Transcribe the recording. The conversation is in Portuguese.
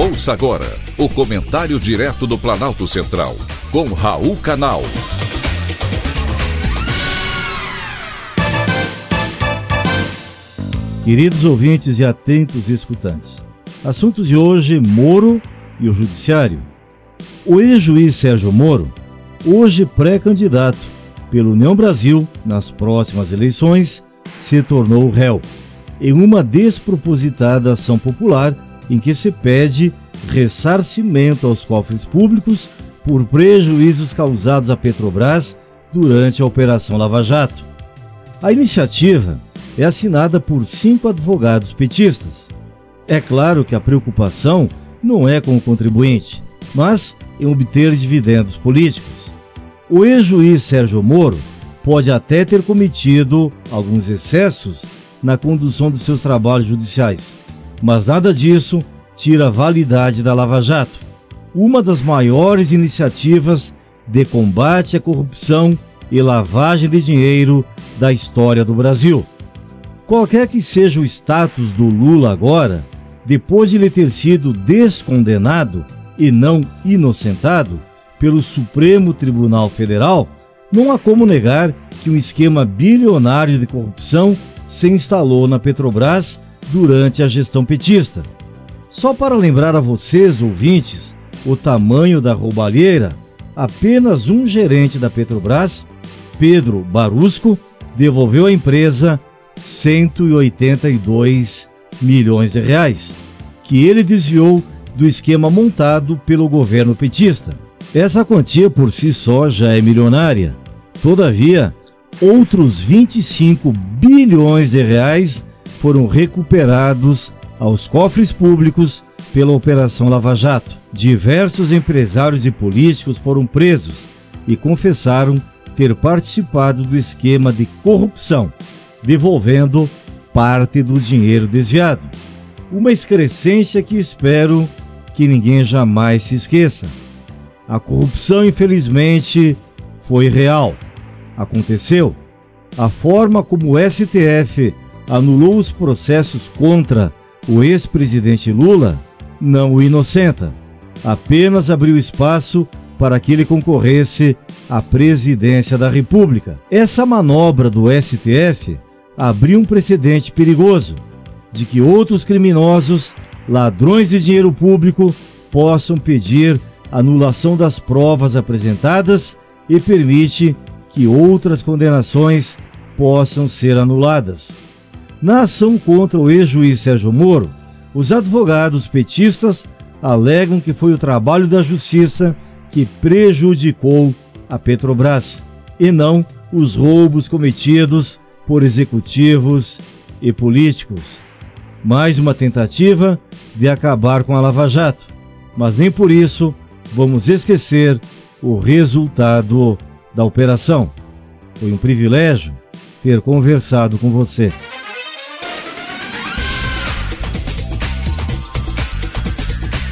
Ouça agora o comentário direto do Planalto Central, com Raul Canal. Queridos ouvintes e atentos escutantes, assuntos de hoje: Moro e o Judiciário. O ex-juiz Sérgio Moro, hoje pré-candidato pela União Brasil nas próximas eleições, se tornou réu em uma despropositada ação popular em que se pede ressarcimento aos cofres públicos por prejuízos causados à Petrobras durante a Operação Lava Jato. A iniciativa é assinada por cinco advogados petistas. É claro que a preocupação não é com o contribuinte, mas em obter dividendos políticos. O ex-juiz Sérgio Moro pode até ter cometido alguns excessos na condução dos seus trabalhos judiciais, mas nada disso tira a validade da Lava Jato, uma das maiores iniciativas de combate à corrupção e lavagem de dinheiro da história do Brasil. Qualquer que seja o status do Lula agora, depois de ele ter sido descondenado e não inocentado pelo Supremo Tribunal Federal, não há como negar que um esquema bilionário de corrupção se instalou na Petrobras durante a gestão petista. Só para lembrar a vocês, ouvintes, o tamanho da roubalheira, apenas um gerente da Petrobras, Pedro Barusco, devolveu à empresa 182 milhões de reais, que ele desviou do esquema montado pelo governo petista. Essa quantia por si só já é milionária. Todavia, outros 25 bilhões de reais foram recuperados aos cofres públicos pela Operação Lava Jato. Diversos empresários e políticos foram presos e confessaram ter participado do esquema de corrupção, devolvendo parte do dinheiro desviado. Uma excrescência que espero que ninguém jamais se esqueça. A corrupção, infelizmente, foi real aconteceu, a forma como o STF anulou os processos contra o ex-presidente Lula não o inocenta, apenas abriu espaço para que ele concorresse à presidência da República. Essa manobra do STF abriu um precedente perigoso de que outros criminosos, ladrões de dinheiro público, possam pedir anulação das provas apresentadas e permite que outras condenações possam ser anuladas. Na ação contra o ex-juiz Sérgio Moro, os advogados petistas alegam que foi o trabalho da justiça que prejudicou a Petrobras e não os roubos cometidos por executivos e políticos. Mais uma tentativa de acabar com a Lava Jato, mas nem por isso vamos esquecer o resultado da operação. Foi um privilégio ter conversado com você.